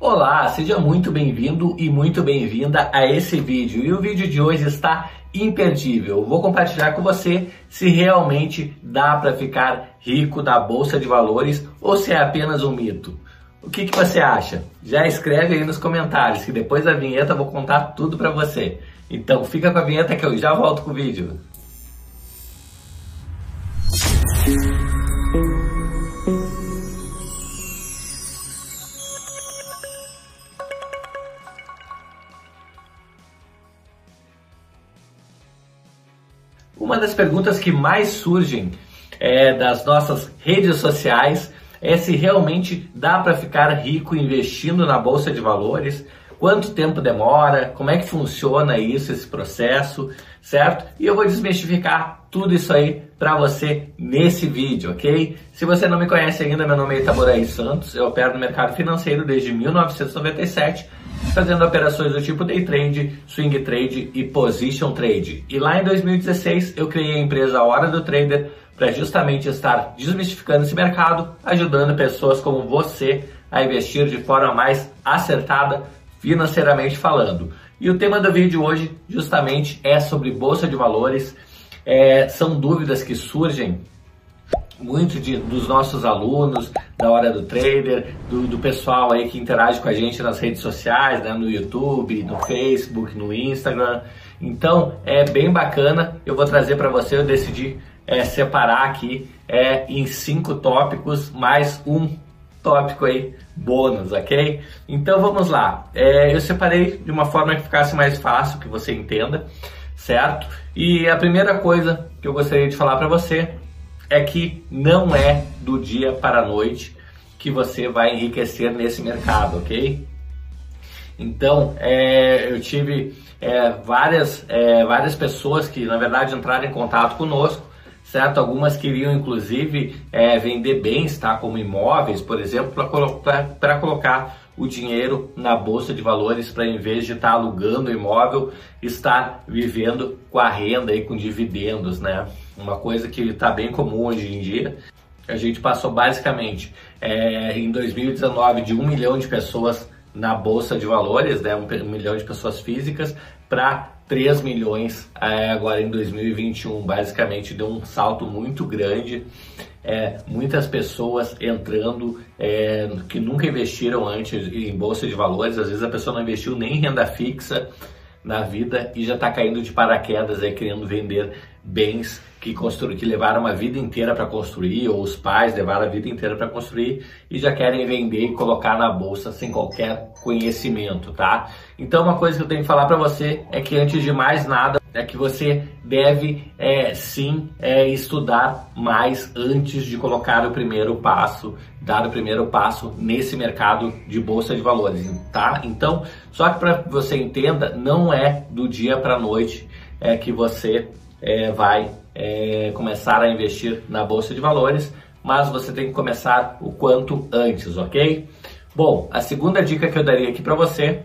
Olá, seja muito bem-vindo e muito bem-vinda a esse vídeo. E o vídeo de hoje está imperdível. Vou compartilhar com você se realmente dá para ficar rico da bolsa de valores ou se é apenas um mito. O que, que você acha? Já escreve aí nos comentários que depois da vinheta eu vou contar tudo para você. Então fica com a vinheta que eu já volto com o vídeo. Das perguntas que mais surgem é, das nossas redes sociais é se realmente dá para ficar rico investindo na bolsa de valores, quanto tempo demora, como é que funciona isso, esse processo, certo? E eu vou desmistificar tudo isso aí para você nesse vídeo, ok? Se você não me conhece ainda, meu nome é Itaboraí Santos, eu opero no mercado financeiro desde 1997 fazendo operações do tipo day trade, swing trade e position trade. E lá em 2016 eu criei a empresa Hora do Trader para justamente estar desmistificando esse mercado, ajudando pessoas como você a investir de forma mais acertada financeiramente falando. E o tema do vídeo hoje justamente é sobre bolsa de valores. É, são dúvidas que surgem muito dos nossos alunos, da hora do trader, do, do, pessoal aí que interage com a gente nas redes sociais, né, no YouTube, no Facebook, no Instagram. Então é bem bacana. Eu vou trazer para você. Eu decidi é, separar aqui é, em cinco tópicos mais um tópico aí bônus, ok? Então vamos lá. É, eu separei de uma forma que ficasse mais fácil, que você entenda, certo? E a primeira coisa que eu gostaria de falar para você é que não é do dia para a noite que você vai enriquecer nesse mercado, ok? Então, é, eu tive é, várias, é, várias pessoas que, na verdade, entraram em contato conosco, certo? Algumas queriam, inclusive, é, vender bens, tá? Como imóveis, por exemplo, para colocar o dinheiro na bolsa de valores para em vez de estar tá alugando imóvel, estar vivendo com a renda e com dividendos, né? Uma coisa que está bem comum hoje em dia. A gente passou basicamente é, em 2019 de um milhão de pessoas na bolsa de valores, né? um, um milhão de pessoas físicas, para 3 milhões é, agora em 2021. Basicamente deu um salto muito grande é, muitas pessoas entrando é, que nunca investiram antes em bolsa de valores, às vezes a pessoa não investiu nem em renda fixa na vida e já está caindo de paraquedas aí querendo vender bens que construir, que levaram uma vida inteira para construir, ou os pais levaram a vida inteira para construir e já querem vender e colocar na bolsa sem qualquer conhecimento, tá? Então uma coisa que eu tenho que falar para você é que antes de mais nada é que você deve é, sim é, estudar mais antes de colocar o primeiro passo, dar o primeiro passo nesse mercado de bolsa de valores, tá? Então, só que para você entenda, não é do dia para noite é que você é, vai é, começar a investir na bolsa de valores, mas você tem que começar o quanto antes, ok? Bom, a segunda dica que eu daria aqui para você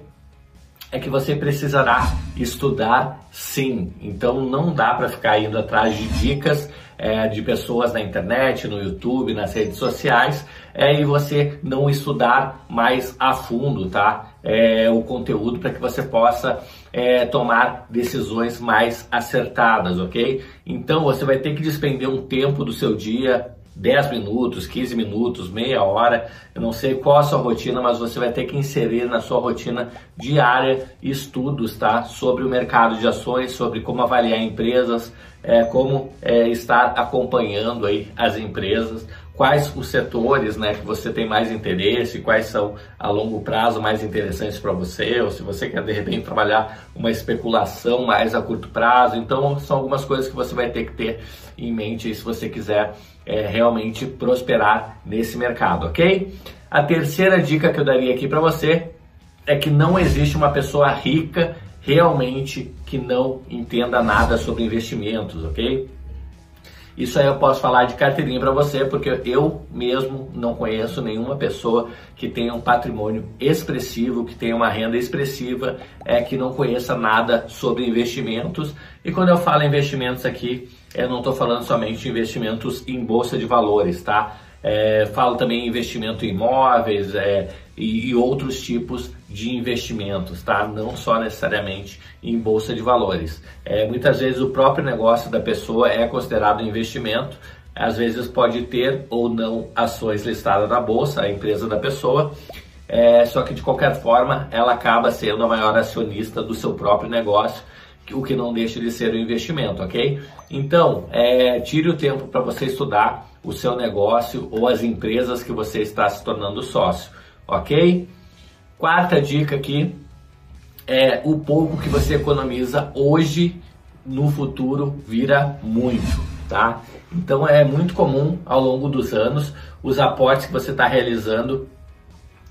é que você precisará estudar sim. Então não dá para ficar indo atrás de dicas é, de pessoas na internet, no YouTube, nas redes sociais, é, e você não estudar mais a fundo, tá? É, o conteúdo para que você possa é, tomar decisões mais acertadas, ok? Então você vai ter que despender um tempo do seu dia 10 minutos, 15 minutos, meia hora, eu não sei qual a sua rotina, mas você vai ter que inserir na sua rotina diária estudos, tá? Sobre o mercado de ações, sobre como avaliar empresas, é, como é, estar acompanhando aí as empresas, quais os setores né, que você tem mais interesse, quais são a longo prazo mais interessantes para você, ou se você quer de repente trabalhar uma especulação mais a curto prazo. Então, são algumas coisas que você vai ter que ter em mente se você quiser é, realmente prosperar nesse mercado, ok? A terceira dica que eu daria aqui para você é que não existe uma pessoa rica realmente que não entenda nada sobre investimentos, ok? Isso aí eu posso falar de carteirinha para você, porque eu mesmo não conheço nenhuma pessoa que tenha um patrimônio expressivo, que tenha uma renda expressiva, é que não conheça nada sobre investimentos. E quando eu falo investimentos aqui, eu não estou falando somente de investimentos em bolsa de valores, tá? É, falo também investimento em imóveis é, e, e, outros tipos de investimentos, tá? Não só necessariamente em bolsa de valores. É, muitas vezes o próprio negócio da pessoa é considerado investimento. Às vezes pode ter ou não ações listadas na bolsa, a empresa da pessoa. É, só que de qualquer forma ela acaba sendo a maior acionista do seu próprio negócio o que não deixa de ser um investimento, ok? Então, é, tire o tempo para você estudar o seu negócio ou as empresas que você está se tornando sócio, ok? Quarta dica aqui é o pouco que você economiza hoje, no futuro vira muito, tá? Então é muito comum ao longo dos anos os aportes que você está realizando,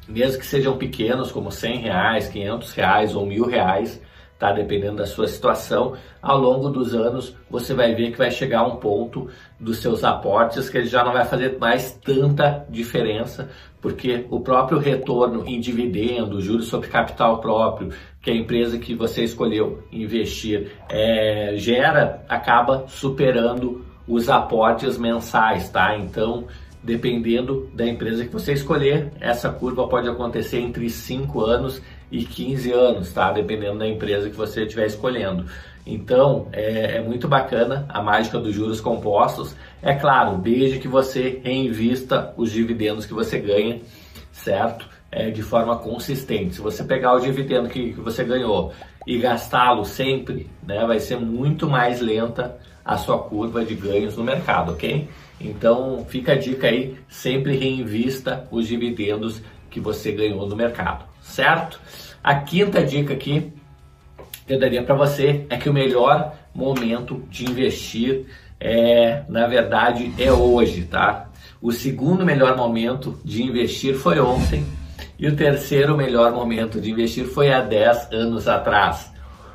mesmo que sejam pequenos, como 100 reais, 500 reais ou mil reais, tá? Dependendo da sua situação, ao longo dos anos você vai ver que vai chegar a um ponto dos seus aportes que ele já não vai fazer mais tanta diferença, porque o próprio retorno em dividendo, juros sobre capital próprio, que a empresa que você escolheu investir é, gera, acaba superando os aportes mensais, tá? Então, dependendo da empresa que você escolher, essa curva pode acontecer entre 5 anos e 15 anos, tá? Dependendo da empresa que você estiver escolhendo. Então, é, é, muito bacana a mágica dos juros compostos. É claro, desde que você reinvista os dividendos que você ganha, certo? É, de forma consistente. Se você pegar o dividendo que, que você ganhou e gastá-lo sempre, né, vai ser muito mais lenta a sua curva de ganhos no mercado, ok? Então, fica a dica aí, sempre reinvista os dividendos que você ganhou no mercado, certo? A quinta dica aqui que eu daria para você é que o melhor momento de investir é, na verdade, é hoje, tá? O segundo melhor momento de investir foi ontem e o terceiro melhor momento de investir foi há 10 anos atrás,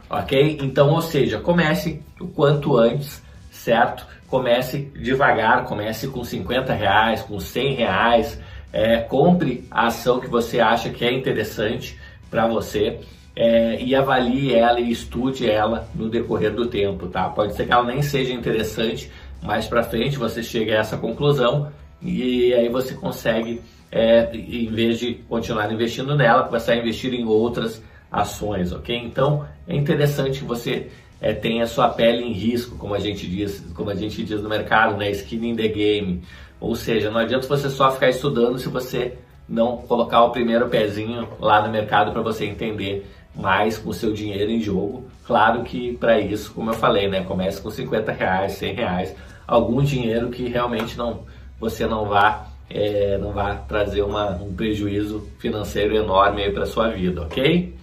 ok? Então, ou seja, comece o quanto antes, certo? Comece devagar, comece com 50 reais, com 100 reais, é, compre a ação que você acha que é interessante para você é, e avalie ela e estude ela no decorrer do tempo, tá? Pode ser que ela nem seja interessante, mais para frente você chega a essa conclusão e aí você consegue, é, em vez de continuar investindo nela, começar a investir em outras ações, ok? Então é interessante que você é, tenha sua pele em risco, como a gente diz, como a gente diz no mercado, né? Skin in the game. Ou seja, não adianta você só ficar estudando se você não colocar o primeiro pezinho lá no mercado para você entender mais com o seu dinheiro em jogo. Claro que para isso, como eu falei, né, comece com 50 reais, 100 reais, algum dinheiro que realmente não você não vá é, não vá trazer uma, um prejuízo financeiro enorme para sua vida, ok?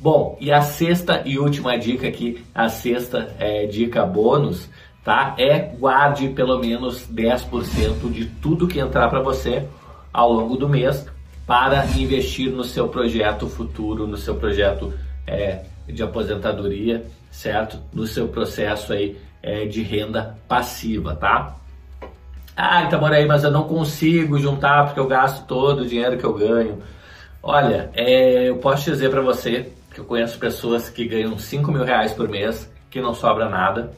Bom, e a sexta e última dica aqui, a sexta é, dica bônus, tá? É guarde pelo menos 10% de tudo que entrar para você ao longo do mês para investir no seu projeto futuro, no seu projeto é, de aposentadoria, certo? No seu processo aí é, de renda passiva, tá? Ah, então aí, mas eu não consigo juntar porque eu gasto todo o dinheiro que eu ganho. Olha, é, eu posso dizer para você eu conheço pessoas que ganham 5 mil reais por mês, que não sobra nada,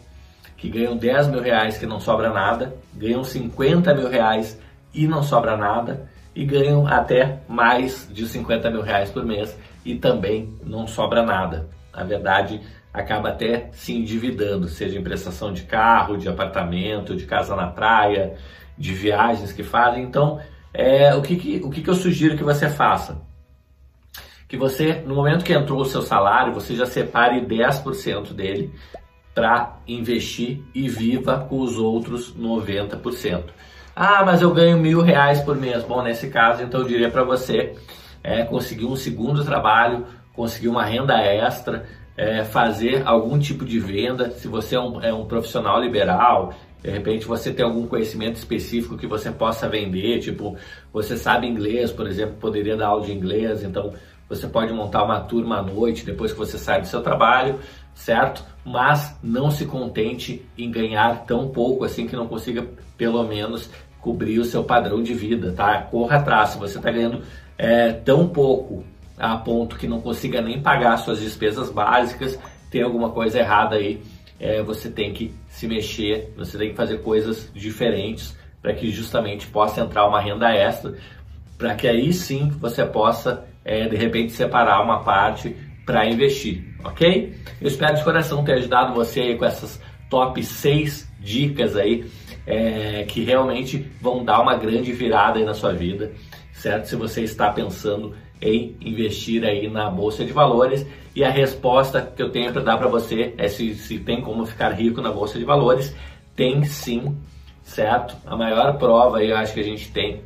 que ganham 10 mil reais, que não sobra nada, ganham 50 mil reais e não sobra nada, e ganham até mais de 50 mil reais por mês e também não sobra nada. Na verdade, acaba até se endividando, seja em prestação de carro, de apartamento, de casa na praia, de viagens que fazem. Então, é, o, que, que, o que, que eu sugiro que você faça? Que você, no momento que entrou o seu salário, você já separe 10% dele para investir e viva com os outros 90%. Ah, mas eu ganho mil reais por mês. Bom, nesse caso, então eu diria para você é, conseguir um segundo trabalho, conseguir uma renda extra, é, fazer algum tipo de venda. Se você é um, é um profissional liberal, de repente você tem algum conhecimento específico que você possa vender, tipo, você sabe inglês, por exemplo, poderia dar aula de inglês, então você pode montar uma turma à noite depois que você sai do seu trabalho, certo? Mas não se contente em ganhar tão pouco assim que não consiga pelo menos cobrir o seu padrão de vida, tá? Corra atrás. Se você está ganhando é, tão pouco a ponto que não consiga nem pagar suas despesas básicas, tem alguma coisa errada aí. É, você tem que se mexer, você tem que fazer coisas diferentes para que justamente possa entrar uma renda extra, para que aí sim você possa é, de repente separar uma parte para investir, ok? Eu espero de coração ter ajudado você aí com essas top 6 dicas aí é, que realmente vão dar uma grande virada aí na sua vida, certo? Se você está pensando em investir aí na bolsa de valores e a resposta que eu tenho para dar para você é se, se tem como ficar rico na bolsa de valores, tem sim, certo? A maior prova aí eu acho que a gente tem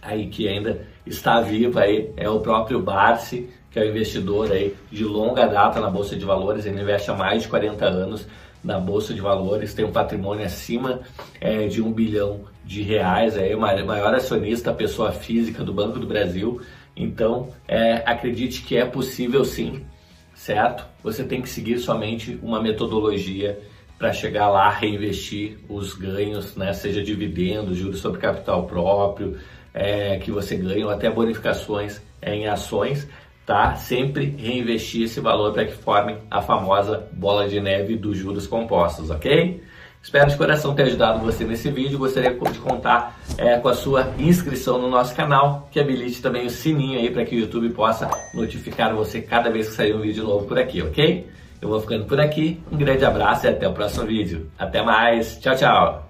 aí que ainda está viva aí é o próprio Barsi, que é um investidor aí de longa data na bolsa de valores, ele investe há mais de 40 anos na bolsa de valores, tem um patrimônio acima é, de um bilhão de reais, é o maior acionista, pessoa física do Banco do Brasil. Então, é, acredite que é possível sim, certo? Você tem que seguir somente uma metodologia para chegar lá, reinvestir os ganhos, né? seja dividendos, juros sobre capital próprio, é, que você ganha, ou até bonificações em ações, tá? Sempre reinvestir esse valor para que forme a famosa bola de neve dos juros compostos, ok? Espero de coração ter ajudado você nesse vídeo. Gostaria de contar é, com a sua inscrição no nosso canal, que habilite também o sininho aí para que o YouTube possa notificar você cada vez que sair um vídeo novo por aqui, ok? Eu vou ficando por aqui. Um grande abraço e até o próximo vídeo. Até mais. Tchau, tchau.